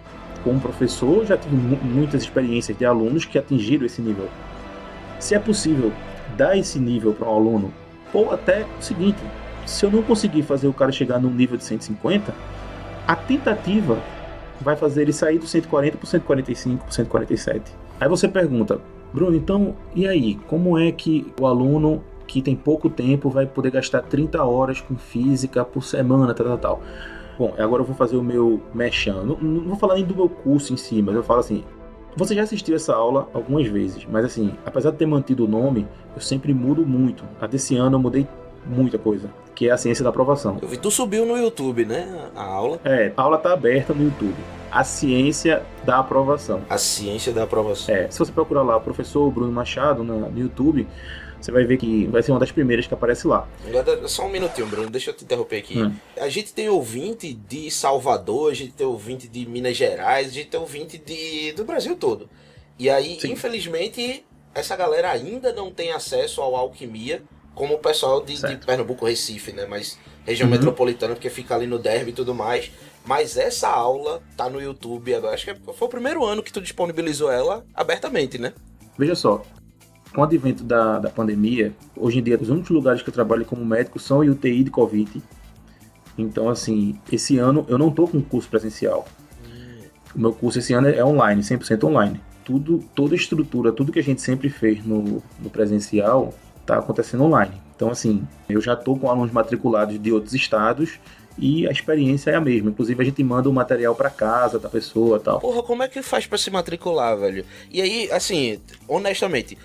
Como professor, já tive mu- muitas experiências de alunos que atingiram esse nível. Se é possível dar esse nível para um aluno, ou até o seguinte: se eu não conseguir fazer o cara chegar num nível de 150, a tentativa vai fazer ele sair do 140 para 145, para 147. Aí você pergunta, Bruno, então e aí? Como é que o aluno que tem pouco tempo vai poder gastar 30 horas com física por semana, tal, tal, tal? Bom, agora eu vou fazer o meu mechan. Não, não vou falar nem do meu curso em si, mas eu falo assim. Você já assistiu essa aula algumas vezes, mas assim, apesar de ter mantido o nome, eu sempre mudo muito. A desse ano eu mudei muita coisa, que é a ciência da aprovação. Eu vi, tu subiu no YouTube, né? A aula. É, a aula tá aberta no YouTube. A ciência da aprovação. A ciência da aprovação. É, se você procurar lá, professor Bruno Machado na- no YouTube, você vai ver que vai ser uma das primeiras que aparece lá. Só um minutinho, Bruno, deixa eu te interromper aqui. Hum. A gente tem ouvinte de Salvador, a gente tem ouvinte de Minas Gerais, a gente tem ouvinte de, do Brasil todo. E aí, Sim. infelizmente, essa galera ainda não tem acesso ao Alquimia, como o pessoal de, de. Pernambuco, Recife, né? Mas região Uhum. metropolitana, porque fica ali no derby e tudo mais. Mas essa aula tá no YouTube agora. Acho que foi o primeiro ano que tu disponibilizou ela abertamente, né? Veja só, com o advento da, da pandemia, hoje em dia os únicos lugares que eu trabalho como médico são em UTI de Covid. Então, assim, esse ano eu não tô com curso presencial. O meu curso esse ano é online, 100% online. Tudo, toda a estrutura, tudo que a gente sempre fez no, no presencial tá acontecendo online. Então, assim, eu já tô com alunos matriculados de outros estados e a experiência é a mesma. Inclusive, a gente manda o material para casa da pessoa tal. Porra, como é que faz pra se matricular, velho? E aí, assim, honestamente,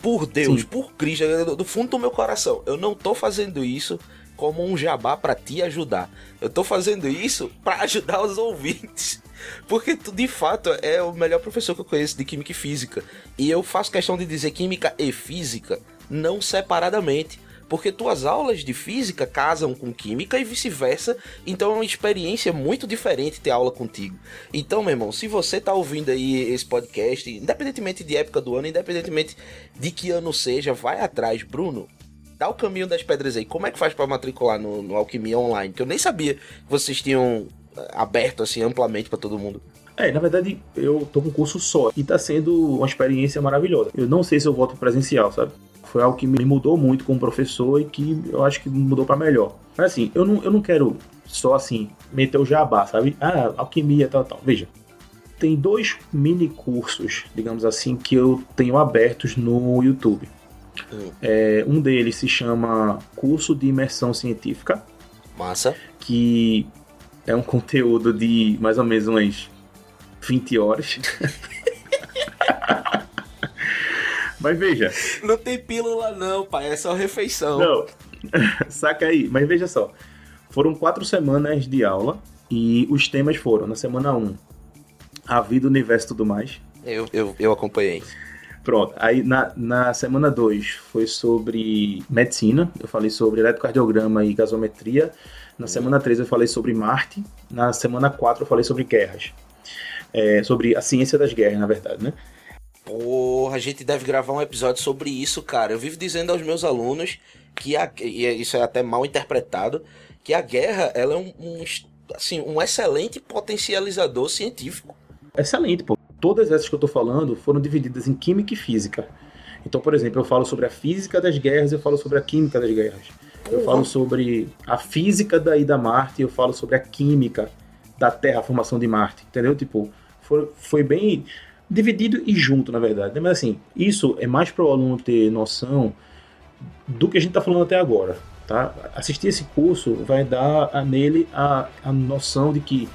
por Deus, Sim. por Cristo, do- do fundo do meu coração, eu não tô fazendo isso como um jabá pra te ajudar. Eu tô fazendo isso pra ajudar os ouvintes. Porque tu, de fato, é o melhor professor que eu conheço de Química e Física. E eu faço questão de dizer Química e Física não separadamente. Porque tuas aulas de física casam com química e vice-versa. Então é uma experiência muito diferente ter aula contigo. Então, meu irmão, se você tá ouvindo aí esse podcast, independentemente de época do ano, independentemente de que ano seja, vai atrás, Bruno. Dá o caminho das pedras aí. Como é que faz pra matricular no, no Alquimia Online? Que eu nem sabia que vocês tinham eh, aberto assim amplamente pra todo mundo. É, na verdade, eu tô com um curso só e tá sendo uma experiência maravilhosa. Eu não sei se eu volto presencial, sabe? Foi algo que me mudou muito como professor e que eu acho que mudou pra melhor. Mas assim, eu não, eu não quero só assim meter o jabá, sabe? Ah, alquimia, tal, tal. Veja, tem dois mini cursos, digamos assim, que eu tenho abertos no YouTube. Hum. É, um deles se chama Curso de Imersão Científica, Massa. que é um conteúdo de mais ou menos umas 20 horas. Mas veja, Não tem pílula não, pai. É só refeição. não, saca aí, mas veja só. Foram quatro semanas de aula e os temas foram, na semana 1, a vida, o universo e tudo mais. Eu, eu, eu acompanhei. Pronto, aí na, na semana 2 foi sobre medicina, eu falei sobre eletrocardiograma e gasometria. Na semana 3 eu falei sobre Marte. Na semana 4 eu falei sobre guerras. É, sobre a ciência das guerras, na verdade, né? Porra, a gente deve gravar um episódio sobre isso, cara. Eu vivo dizendo aos meus alunos que a, e isso é até mal interpretado, que a guerra ela é um, um, assim, um excelente potencializador científico. Excelente, pô. Todas essas que eu tô falando foram divididas em química e física. Então, por exemplo, eu falo sobre a física das guerras, eu falo sobre a química das guerras. Eu falo sobre a física da ida a Marte, eu falo sobre a química da Terra, a formação de Marte, entendeu? Tipo, foi, foi bem dividido e junto, na verdade. Mas assim, isso é mais para o aluno ter noção do que a gente está falando até agora. Tá? Assistir esse curso vai dar a, nele a, a noção de que,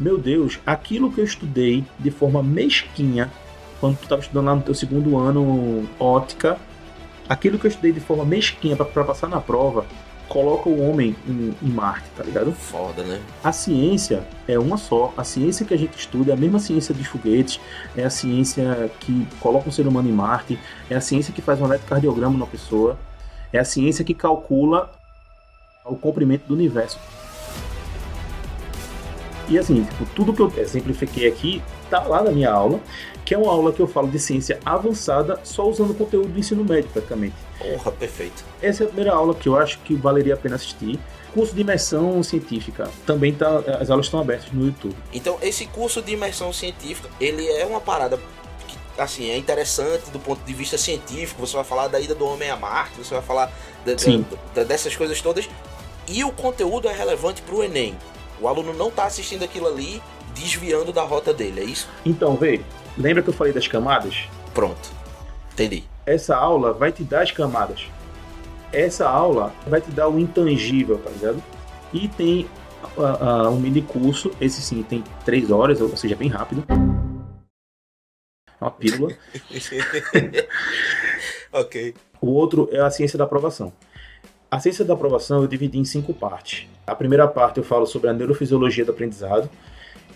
meu Deus, aquilo que eu estudei de forma mesquinha, quando tu estava estudando lá no teu segundo ano ótica, aquilo que eu estudei de forma mesquinha para passar na prova, coloca o homem em, em Marte, tá ligado? Foda, né? A ciência é uma só. A ciência que a gente estuda é a mesma ciência dos foguetes, é a ciência que coloca um ser humano em Marte, é a ciência que faz um eletrocardiograma numa pessoa, é a ciência que calcula o comprimento do universo. E assim, tipo, tudo que eu exemplifiquei aqui tá lá na minha aula, que é uma aula que eu falo de ciência avançada só usando conteúdo do ensino médio praticamente. Porra, perfeito. Essa é a primeira aula que eu acho que valeria a pena assistir. Curso de imersão científica. Também tá, as aulas estão abertas no YouTube. Então, esse curso de imersão científica, ele é uma parada que, assim, é interessante do ponto de vista científico. Você vai falar da ida do homem a Marte, você vai falar da- da- dessas coisas todas. E o conteúdo é relevante pro Enem. O aluno não tá assistindo aquilo ali desviando da rota dele, é isso? Então, vê, lembra que eu falei das camadas? Pronto. Entendi. Essa aula vai te dar as camadas. Essa aula vai te dar o intangível, tá ligado? E tem ah, ah, um mini curso, esse sim tem três horas, ou seja, bem rápido. É uma pílula. ok. O outro é a ciência da aprovação. A ciência da aprovação eu dividi em cinco partes. A primeira parte eu falo sobre a neurofisiologia do aprendizado,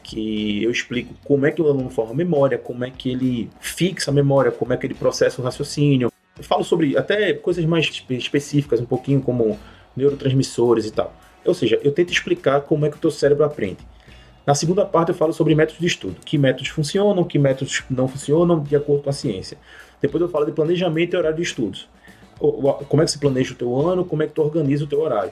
que eu explico como é que o aluno forma memória, como é que ele fixa a memória, como é que ele processa o raciocínio. Eu falo sobre até coisas mais espe- específicas, um pouquinho como neurotransmissores e tal. Ou seja, eu tento explicar como é que o teu cérebro aprende. Na segunda parte eu falo sobre métodos de estudo, que métodos funcionam, que métodos não funcionam de acordo com a ciência. Depois eu falo de planejamento e horário de estudos como é que se planeja o teu ano, como é que tu organiza o teu horário.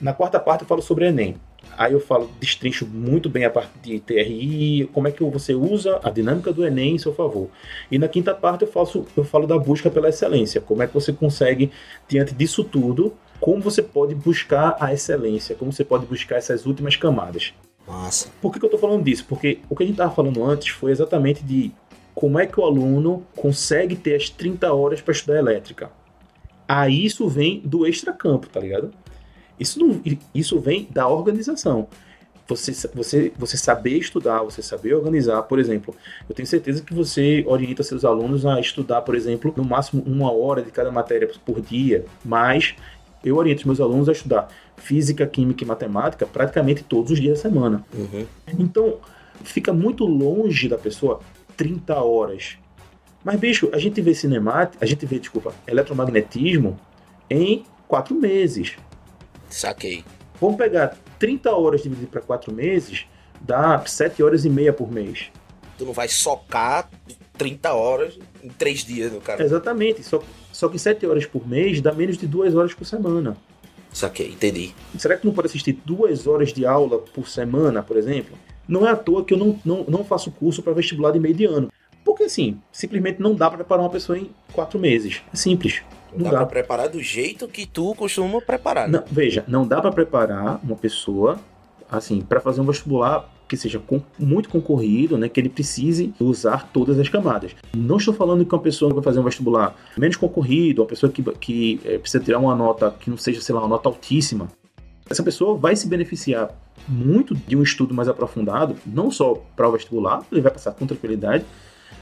Na quarta parte eu falo sobre Enem, Aí eu falo, destrincho muito bem a parte de TRI, como é que você usa a dinâmica do Enem em seu favor. E na quinta parte eu, faço, eu falo da busca pela excelência, como é que você consegue, diante disso tudo, como você pode buscar a excelência, como você pode buscar essas últimas camadas. Massa. Por que, que eu estou falando disso? Porque o que a gente estava falando antes foi exatamente de como é que o aluno consegue ter as 30 horas para estudar elétrica. Aí isso vem do extracampo, tá ligado? Isso, não, isso vem da organização. Você, você, você saber estudar, você saber organizar, por exemplo, eu tenho certeza que você orienta seus alunos a estudar, por exemplo, no máximo uma hora de cada matéria por dia, mas eu oriento os meus alunos a estudar física, química e matemática praticamente todos os dias da semana. Uhum. Então, fica muito longe da pessoa 30 horas. Mas, bicho, a gente vê cinemática, a gente vê, desculpa, eletromagnetismo em quatro meses. Saquei. Vamos pegar 30 horas dividido para 4 meses, dá 7 horas e meia por mês. Tu não vai socar 30 horas em 3 dias no cara. Exatamente, só, só que 7 horas por mês dá menos de 2 horas por semana. Saquei, entendi. Será que não pode assistir 2 horas de aula por semana, por exemplo? Não é à toa que eu não, não, não faço curso para vestibular de meio de ano. Porque assim, simplesmente não dá para preparar uma pessoa em 4 meses. É simples. Não, dá, dá pra preparar do jeito que tu costuma preparar. Né? Não, veja, não dá para preparar uma pessoa assim para fazer um vestibular que seja muito concorrido, né, que ele precise usar todas as camadas. Não estou falando que uma pessoa vai fazer um vestibular menos concorrido, uma pessoa que, que é, precisa tirar uma nota que não seja, sei lá, uma nota altíssima, essa pessoa vai se beneficiar muito de um estudo mais aprofundado, não só para o vestibular, ele vai passar com tranquilidade,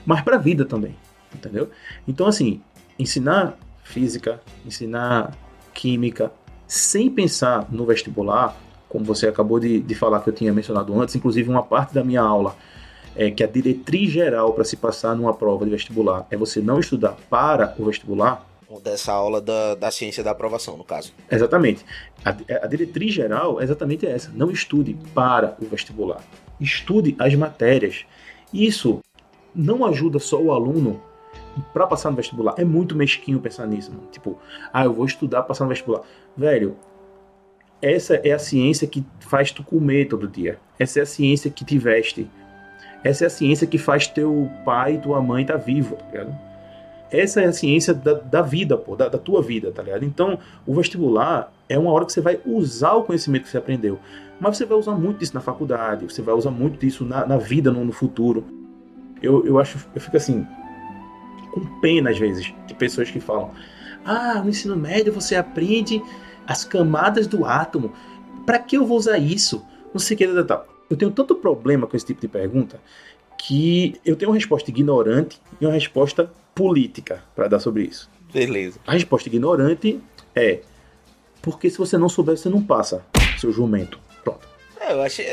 mas para a vida também, entendeu? Então, assim, ensinar física, ensinar química, sem pensar no vestibular, como você acabou de, de falar que eu tinha mencionado antes, inclusive uma parte da minha aula é que a diretriz geral para se passar numa prova de vestibular é você não estudar para o vestibular. Dessa aula da, da ciência da aprovação, no caso. Exatamente. A, a diretriz geral é exatamente essa. Não estude para o vestibular. Estude as matérias. Isso não ajuda só o aluno para passar no vestibular. É muito mesquinho pensar nisso, mano. Tipo, ah, eu vou estudar para passar no vestibular. Velho, essa é a ciência que faz tu comer todo dia. Essa é a ciência que te veste. Essa é a ciência que faz teu pai e tua mãe estar tá vivo, tá ligado? Essa é a ciência da, da vida, pô, da, da, tua vida, tá ligado? Então, o vestibular é uma hora que você vai usar o conhecimento que você aprendeu. Mas você vai usar muito disso na faculdade, você vai usar muito disso na, na vida, no, no futuro. Eu, eu acho, eu fico assim, com pena às vezes de pessoas que falam: "Ah, no ensino médio você aprende as camadas do átomo. Para que eu vou usar isso?" Não sei o que tal. Eu tenho tanto problema com esse tipo de pergunta que eu tenho uma resposta ignorante e uma resposta política para dar sobre isso. Beleza. A resposta ignorante é porque se você não souber, você não passa, seu jumento. Pronto. É, eu achei.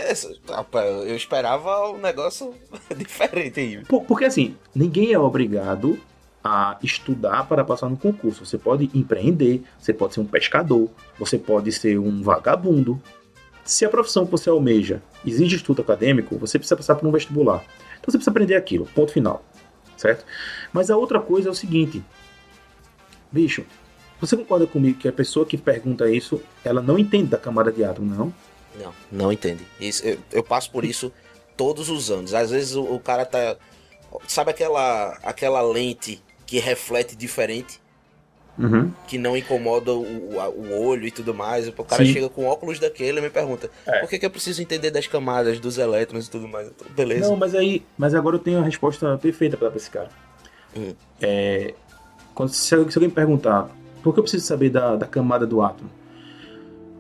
Eu esperava um negócio diferente aí. Porque assim, ninguém é obrigado a estudar para passar no concurso. Você pode empreender, você pode ser um pescador, você pode ser um vagabundo. Se a profissão que você almeja exige estudo acadêmico, você precisa passar por um vestibular. Então você precisa aprender aquilo, ponto final. Certo? Mas a outra coisa é o seguinte: bicho, você concorda comigo que a pessoa que pergunta isso, ela não entende da camada de átomo, não? Não, não entende. Isso, eu, eu passo por isso todos os anos. Às vezes o, o cara tá. Sabe aquela, aquela lente que reflete diferente. Uhum. Que não incomoda o, o, olho e tudo mais. O cara Sim. chega com óculos daquele e me pergunta: é. por que, que, eu preciso entender das camadas, dos elétrons e tudo mais? Então, beleza. Não, mas aí. Mas agora eu tenho a resposta perfeita para esse cara. Hum. É, quando, se, se, alguém me perguntar por que eu preciso saber da, da camada do átomo?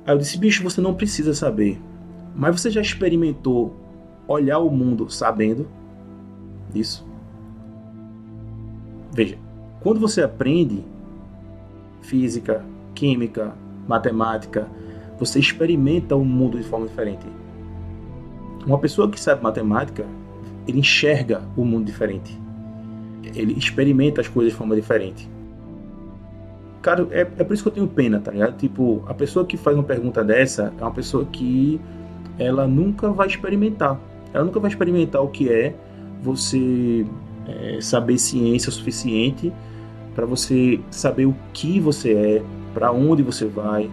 Aí eu disse: bicho, você não precisa saber. Mas você já experimentou olhar o mundo sabendo disso? Veja, quando você aprende física, química, matemática, você experimenta o mundo de forma diferente. Uma pessoa que sabe matemática, ele enxerga o mundo diferente. Ele experimenta as coisas de forma diferente. Cara, é, é por isso que eu tenho pena, tá ligado? Tipo, a pessoa que faz uma pergunta dessa é uma pessoa que ela nunca vai experimentar. Ela nunca vai experimentar o que é você é, saber ciência o suficiente para você saber o que você é, para onde você vai.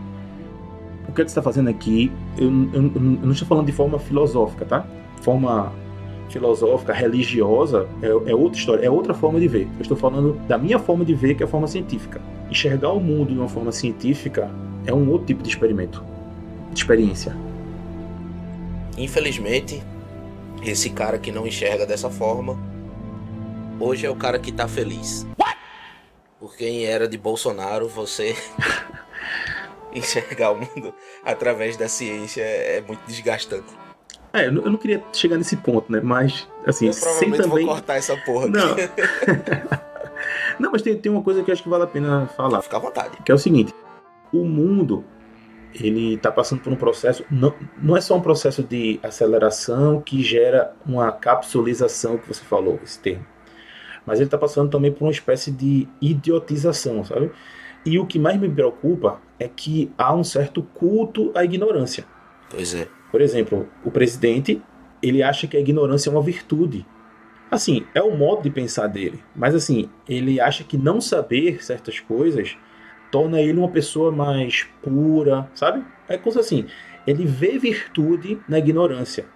o que ele está fazendo aqui, eu, eu- eu não estou falando de forma filosófica, tá? Forma filosófica, religiosa, é, é outra história, é outra forma de ver. Eu estou falando da minha forma de ver, que é a forma científica. Enxergar o mundo de uma forma científica é um outro tipo de experimento, de experiência. Infelizmente, esse cara que não enxerga dessa forma, hoje é o cara que tá feliz. Por quem era de Bolsonaro, você enxergar o mundo através da ciência é muito desgastante. É, eu não, queria chegar nesse ponto, né? Mas, assim, Eu sem também... vou cortar essa porra aqui. Não. não, mas tem, tem uma coisa que eu acho que vale a pena falar. Fica à vontade. que é o seguinte: o mundo ele está passando por um processo, não, não é só um processo de aceleração que gera uma capsulização que você falou, esse termo, mas ele está passando também por uma espécie de idiotização, sabe? E o que mais me preocupa é que há um certo culto à ignorância. Pois é. Por exemplo, o presidente ele acha que a ignorância é uma virtude. Assim, é o modo de pensar dele. Mas assim, ele acha que não saber certas coisas torna ele uma pessoa mais pura, sabe? É coisa assim. Ele vê virtude na ignorância,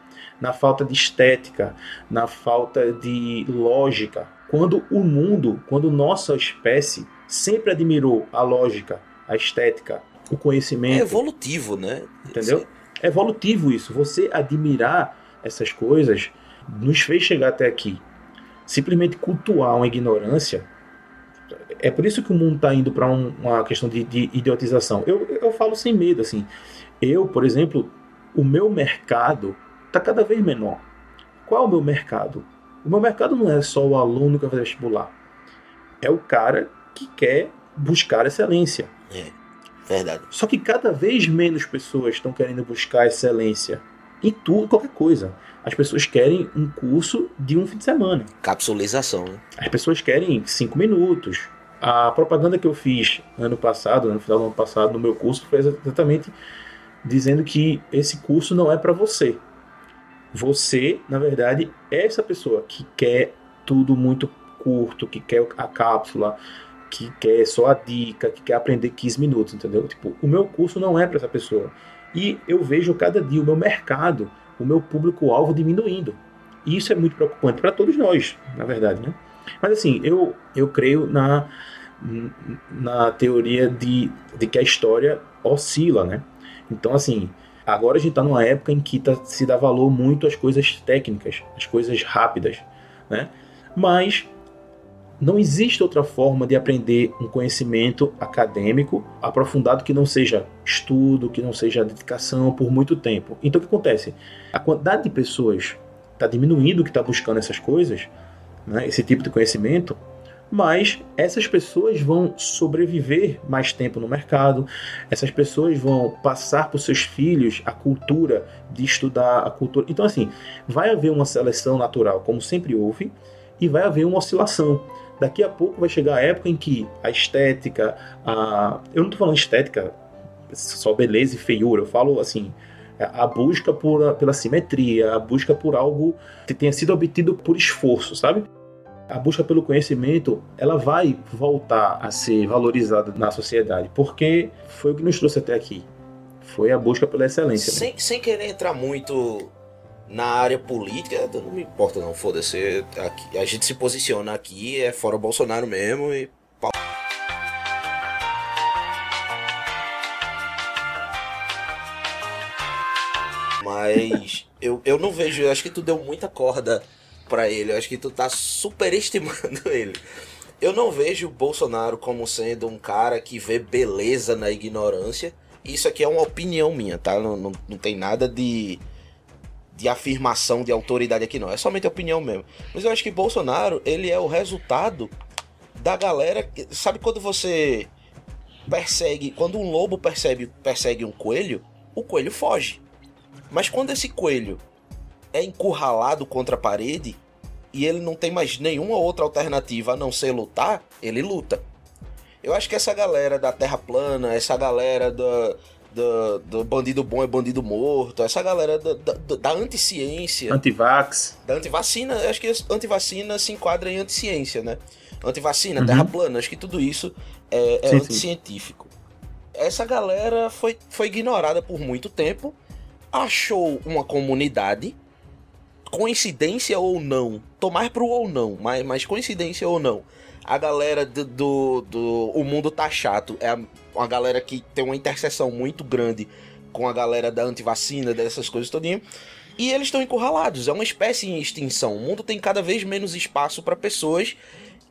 na falta de estética, na falta de lógica. Quando o mundo, quando nossa espécie sempre admirou a lógica, a estética, o É conhecimento, evolutivo, né? Entendeu? É evolutivo isso. Você admirar essas coisas nos fez chegar até aqui. Simplesmente cultuar uma ignorância. É por isso que o mundo está indo para uma questão de, de idiotização. Eu, eu falo sem medo, assim. Eu, por exemplo, o meu mercado está cada vez menor. Qual é o meu mercado? O meu mercado não é só o aluno que vai fazer vestibular. É o cara que quer buscar excelência. Verdade. Só que cada vez menos pessoas estão querendo buscar excelência em tudo, qualquer coisa. As pessoas querem um curso de um fim de semana. Capsulização, né? As pessoas querem cinco minutos. A propaganda que eu fiz ano passado, no final do ano passado, no meu curso, foi exatamente dizendo que esse curso não é para você. Você, na verdade, é essa pessoa que quer tudo muito curto, que quer a cápsula, que quer só a dica, que quer aprender 15 minutos, entendeu? Tipo, o meu curso não é para essa pessoa. E eu vejo cada dia o meu mercado, o meu público-alvo diminuindo. E isso é muito preocupante para todos nós, na verdade, né? Mas assim, eu, eu creio na, na teoria de, de que a história oscila, né? Então, assim, agora a gente está numa época em que tá, se dá valor muito às coisas técnicas, às coisas rápidas, né? Mas não existe outra forma de aprender um conhecimento acadêmico aprofundado que não seja estudo, que não seja dedicação por muito tempo. Então o que acontece? A quantidade de pessoas está diminuindo que está buscando essas coisas, né, esse tipo de conhecimento, mas essas pessoas vão sobreviver mais tempo no mercado, essas pessoas vão passar para os seus filhos a cultura de estudar a cultura. Então, assim, vai haver uma seleção natural, como sempre houve, e vai haver uma oscilação. Daqui a pouco vai chegar a época em que a estética, a... eu não estou falando estética só beleza e feiura, eu falo assim, a busca por, pela simetria, a busca por algo que tenha sido obtido por esforço, sabe? A busca pelo conhecimento, ela vai voltar a ser valorizada na sociedade, porque foi o que nos trouxe até aqui. Foi a busca pela excelência. né? Sem, sem querer entrar muito na área política, não me importa não, foda-se. Aqui- A gente se posiciona aqui, é fora o Bolsonaro mesmo e. Mas eu, eu não vejo, eu acho que tu deu muita corda pra ele, eu acho que tu tá superestimando ele. Eu não vejo o Bolsonaro como sendo um cara que vê beleza na ignorância. Isso aqui é uma opinião minha, tá? Não, não, não tem nada de, de afirmação de autoridade aqui, não. É somente opinião mesmo. Mas eu acho que Bolsonaro, ele é o resultado da galera. Sabe quando você persegue. Quando um lobo percebe, persegue um coelho, o coelho foge. Mas quando esse coelho é encurralado contra a parede e ele não tem mais nenhuma outra alternativa a não ser lutar, ele luta. Eu acho que essa galera da Terra plana, essa galera do, do, do bandido bom é bandido morto, essa galera da, da, da anticiência, Antivax. da antivacina, eu acho que antivacina se enquadra em anticiência, né? Antivacina, Uhum. terra plana, acho que tudo isso é, é Sim, sim. anticientífico. essa galera foi, foi ignorada por muito tempo, achou uma comunidade, coincidência ou não, tomar pro ou não, mas, mas coincidência ou não, a galera do, do, do O Mundo Tá Chato é uma galera que tem uma interseção muito grande com a galera da antivacina, dessas coisas todinho. E eles estão encurralados, é uma espécie em extinção. O mundo tem cada vez menos espaço para pessoas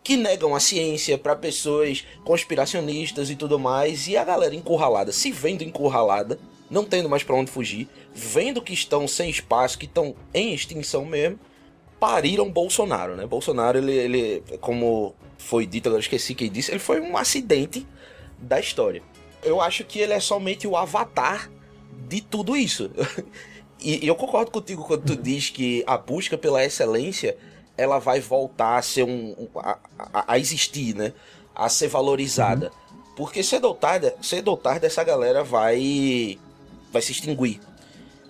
que negam a ciência, para pessoas conspiracionistas e tudo mais. E a galera encurralada, se vendo encurralada, não tendo mais para onde fugir, vendo que estão sem espaço, que estão em extinção mesmo, pariram Bolsonaro, né? Bolsonaro, ele, ele como foi dito, agora eu esqueci quem disse, ele foi um acidente da história. Eu acho que ele é somente o avatar de tudo isso. E, e eu concordo contigo quando tu diz que a busca pela excelência ela vai voltar a ser um. um- a, a- a existir, né? A ser valorizada. Porque cedo ou tarde, cedo ou tarde essa galera vai. Vai se extinguir.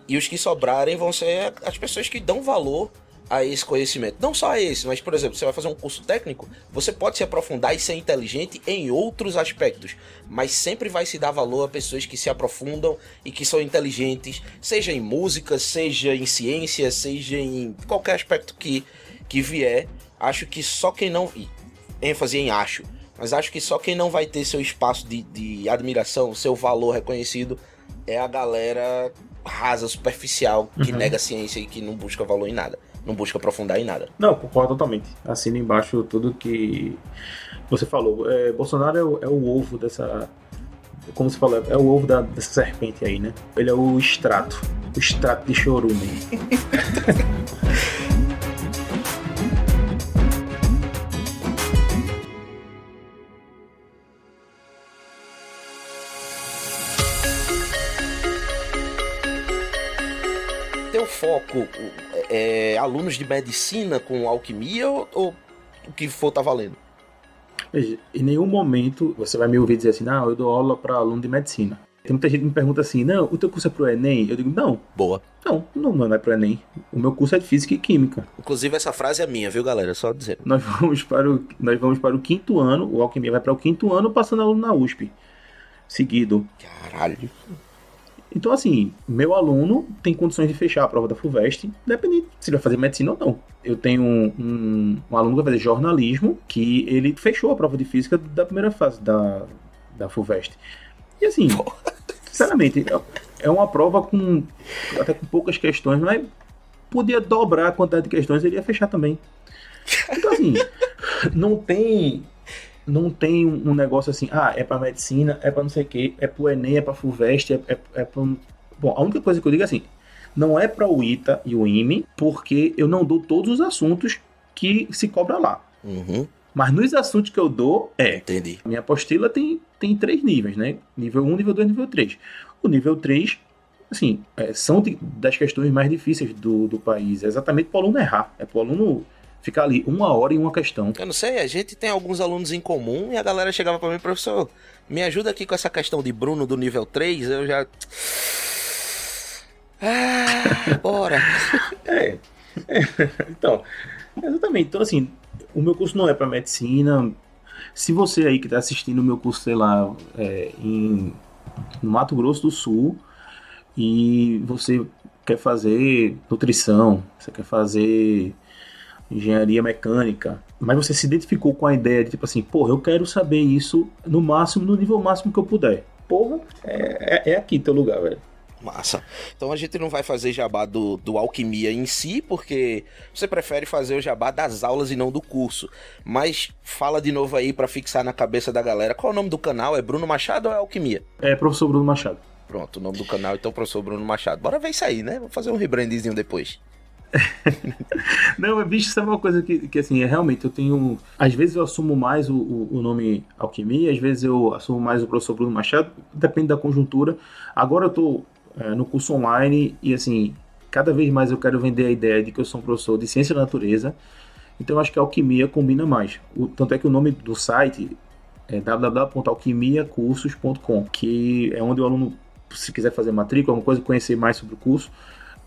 E os que sobrarem vão ser as pessoas que dão valor a esse conhecimento. Não só a esse, mas, por exemplo, você vai fazer um curso técnico, você pode se aprofundar e ser inteligente em outros aspectos, mas sempre vai se dar valor a pessoas que se aprofundam e que são inteligentes, seja em música, seja em ciência, seja em qualquer aspecto que, que vier. Acho que só quem não. ênfase em acho. Mas acho que só quem não vai ter seu espaço de, de admiração, seu valor reconhecido, é a galera rasa, superficial, que nega a ciência e que não busca valor em nada. Não busca aprofundar em nada. Não, concordo totalmente. Assina embaixo tudo que você falou. É, Bolsonaro é o, é o ovo dessa. Como você falou, é o ovo da- dessa serpente aí, né? Ele é o extrato. O extrato de chorume. Teu foco é alunos de medicina com alquimia ou, ou o que for tá valendo? Veja, em nenhum momento você vai me ouvir dizer assim, não, eu dou aula para aluno de medicina. Tem muita gente que me pergunta assim, não, o teu curso é pro Enem? Eu digo, não, Boa. não, não, não é pro Enem. O meu curso é de Física e Química. Inclusive essa frase é minha, viu, galera? Só dizendo. Nós vamos para o, nós vamos para o quinto ano, o Alquimia vai para o quinto ano passando aluno na USP. Seguido. Caralho. Então, assim, meu aluno tem condições de fechar a prova da FUVEST, independente se ele vai fazer medicina ou não. Eu tenho um, um, um aluno que vai fazer jornalismo, que ele fechou a prova de física da primeira fase da, da FUVEST. E assim, sinceramente, é- é uma prova com até com poucas questões, mas podia dobrar a quantidade de questões, ele ia fechar também. Então, assim, não tem não tem um negócio assim, ah, é pra medicina, é pra não sei o que, é pro Enem, é pra FUVEST, é, é, é pra... Bom, a única coisa que eu digo é assim, não é pra o ITA e o IME, porque eu não dou todos os assuntos que se cobra lá. Uhum, Mas nos assuntos que eu dou, é. entendi. A minha apostila tem, tem três níveis, né? Nível 1, nível 2, nível 3. O nível 3, assim, é, são de- das questões mais difíceis do, do país. É exatamente pro aluno errar. É pro aluno ficar ali uma hora em uma questão. Eu não sei, a gente tem alguns alunos em comum e a galera chegava pra mim, professor, me ajuda aqui com essa questão de Bruno do nível 3, eu já. Ah, bora. É. então, exatamente. Então, assim, o meu curso não é para medicina. Se você aí que está assistindo o meu curso, sei lá, é, em, no Mato Grosso do Sul, e você quer fazer nutrição, você quer fazer engenharia mecânica, mas você se identificou com a ideia de tipo assim, porra, eu quero saber isso no máximo, no nível máximo que eu puder. Porra, é, é, é aqui teu lugar, velho. Massa. Então a gente não vai fazer jabá do, do alquimia em si, porque você prefere fazer o jabá das aulas e não do curso. Mas fala de novo aí pra fixar na cabeça da galera. Qual é o nome do canal? É Bruno Machado ou é Alquimia? É professor Bruno Machado. Pronto, o nome do canal então professor Bruno Machado. Bora ver isso aí, né? Vou fazer um rebrandzinho depois. Não, bicho, sabe uma coisa que, que assim, é realmente, eu tenho. Às vezes eu assumo mais o, o, nome Alquimia, às vezes eu assumo mais o professor Bruno Machado, depende da conjuntura. Agora eu tô é, no curso online e assim, cada vez mais eu quero vender a ideia de que eu sou um professor de ciência da natureza. Então eu acho que alquimia combina mais. O- tanto é que o nome do site é www.alquimiacursos.com, que é onde o aluno, se quiser fazer matrícula, alguma coisa, conhecer mais sobre o curso.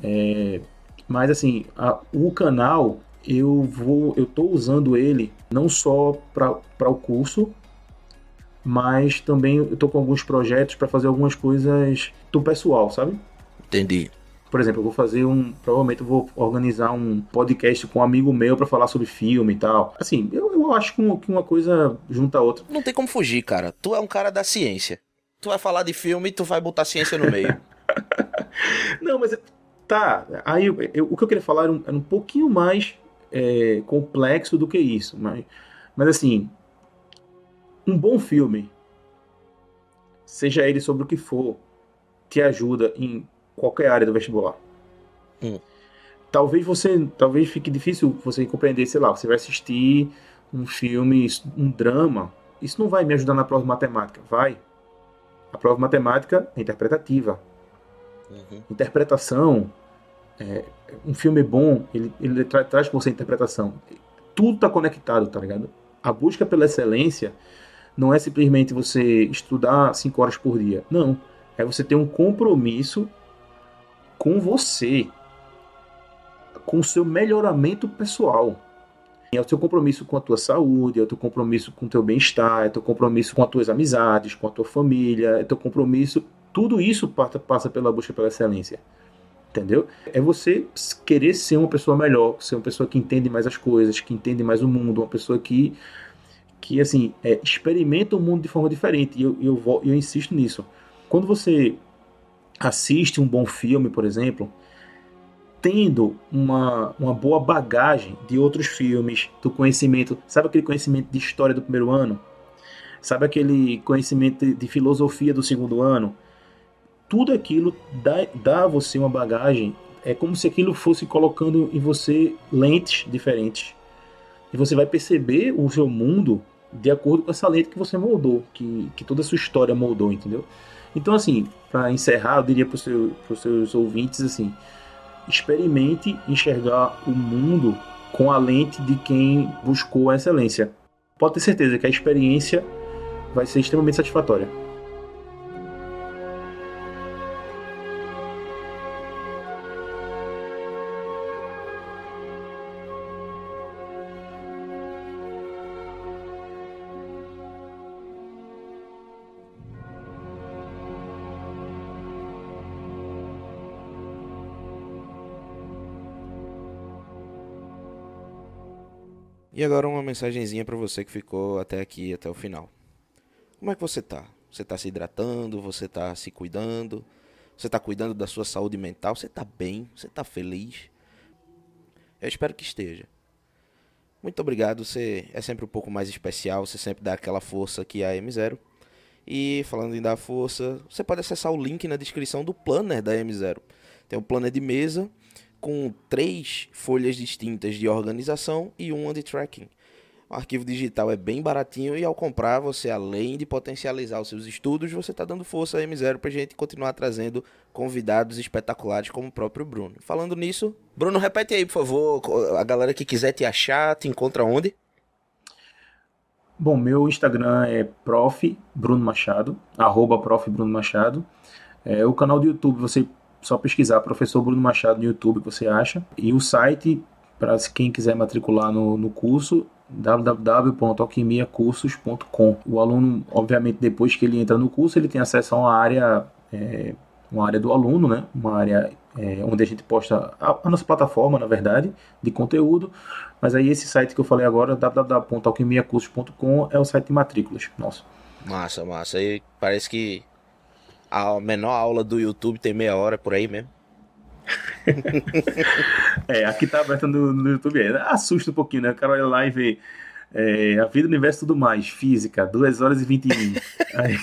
É, mas assim, a- o canal eu vou, eu tô usando ele não só para o curso, mas também eu tô com alguns projetos para fazer algumas coisas do pessoal, sabe? Entendi. Por exemplo, eu vou fazer um. Provavelmente eu vou organizar um podcast com um amigo meu para falar sobre filme e tal. Assim, eu, eu acho que uma, que uma coisa junta a outra. Não tem como fugir, cara. Tu é um cara da ciência. Tu vai falar de filme e tu vai botar ciência no meio. Não, mas tá. Aí eu- eu- o que eu queria falar era um, era um pouquinho mais é, complexo do que isso. Mas, mas assim, um bom filme, seja ele sobre o que for, te ajuda em qualquer área do vestibular. Hum. Talvez você, talvez fique difícil você compreender, sei lá, você vai assistir um filme, um drama, isso não vai me ajudar na prova de matemática, vai. A prova de matemática é interpretativa Uhum. interpretação, é, um filme bom, ele, ele tra- traz com você interpretação. Tudo tá conectado, tá ligado? A busca pela excelência não é simplesmente você estudar cinco horas por dia. Não. É você ter um compromisso com você, com o seu melhoramento pessoal. É o seu compromisso com a tua saúde, é o teu compromisso com o teu bem-estar, é o teu compromisso com as tuas amizades, com a tua família, é o teu compromisso tudo isso passa, pela busca pela excelência. Entendeu? É você querer ser uma pessoa melhor, ser uma pessoa que entende mais as coisas, que entende mais o mundo, uma pessoa que, que assim, é, experimenta o mundo de forma diferente. E eu, eu, eu insisto nisso. Quando você assiste um bom filme, por exemplo, tendo uma, uma boa bagagem de outros filmes, do conhecimento, sabe aquele conhecimento de história do primeiro ano? Sabe aquele conhecimento de filosofia do segundo ano? Tudo aquilo dá, dá a você uma bagagem. É como se aquilo fosse colocando em você lentes diferentes. E você vai perceber o seu mundo de acordo com essa lente que você moldou, que, que toda a sua história moldou, entendeu? Então, assim, para encerrar, eu diria para seu, os seus ouvintes assim: experimente enxergar o mundo com a lente de quem buscou a excelência. Pode ter certeza que a experiência vai ser extremamente satisfatória. E agora uma mensagenzinha pra você que ficou até aqui, até o final. Como é que você tá? Você tá se hidratando? Você tá se cuidando? Você tá cuidando da sua saúde mental? Você tá bem? Você tá feliz? Eu espero que esteja. Muito obrigado, você é sempre um pouco mais especial, você sempre dá aquela força que a M0. E falando em dar força, você pode acessar o link na descrição do planner da M0. Tem um planner de mesa com três folhas distintas de organização e uma de tracking. O arquivo digital é bem baratinho e ao comprar você, além de potencializar os seus estudos, você está dando força à M0 para a gente continuar trazendo convidados espetaculares como o próprio Bruno. Falando nisso, Bruno, repete aí, por favor, a galera que quiser te achar, te encontra onde? Bom, meu Instagram é prof. Bruno Machado, arroba prof. Bruno Machado. É, o canal do YouTube, você só pesquisar professor Bruno Machado no YouTube que você acha. E o site, para quem quiser matricular no, no curso, www.alquimiacursos.com. O aluno, obviamente, depois que ele entra no curso, ele tem acesso a uma área, é, uma área do aluno, né? Uma área é, onde a gente posta a, a nossa plataforma, na verdade, de conteúdo. Mas aí esse site que eu falei agora, www.alquimiacursos.com, é o site de matrículas. Nossa. Massa, massa. E parece que a menor aula do YouTube tem meia hora por aí mesmo. É, aqui tá aberto no, no YouTube. É, assusta um pouquinho, né? O cara olha lá e vê é, a vida, o universo e tudo mais. Física, 2 horas e 20 minutos. Aí,